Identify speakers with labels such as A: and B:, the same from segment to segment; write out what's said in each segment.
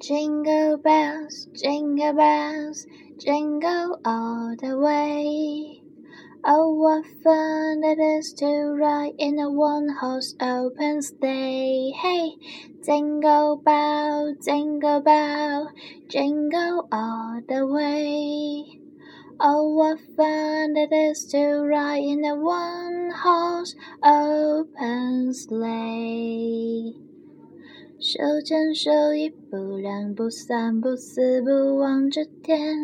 A: Jingle bells, jingle bells, jingle all the way. Oh, what fun it is to ride in a one horse open sleigh. Hey, jingle bell, jingle bell, jingle all the way. Oh, what fun it is to ride in a one horse open sleigh. 手牵手，一步两步三步四步望着天，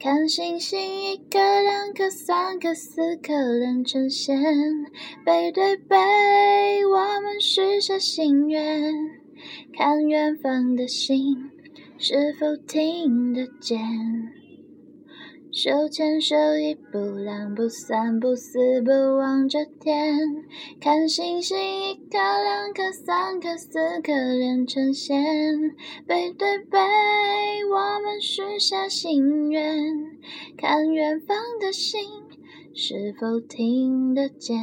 A: 看星星一颗两颗三颗四颗连成线，背对背，我们许下心愿，看远方的星是否听得见。手牵手，一步两步三步四步望着天，看星星一颗两颗三颗四颗连成线，背对背，我们许下心愿，看远方的星是否听得见，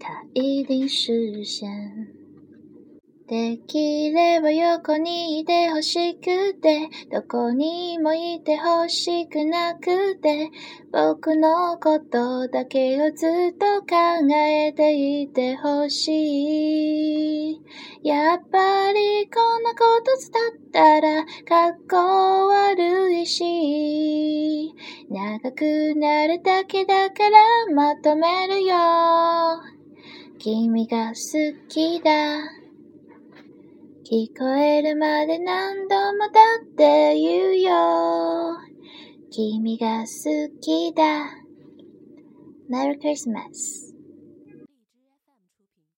A: 它一定实现。できれば横にいて欲しくて、どこにもいて欲しくなくて、僕のことだけをずっと考えていてほしい。やっぱりこんなこと伝ったら、格好悪いし、長くなるだけだからまとめるよ。君が好きだ。聞こえるまで何度もだって言うよ。君が好きだ。Merry Christmas!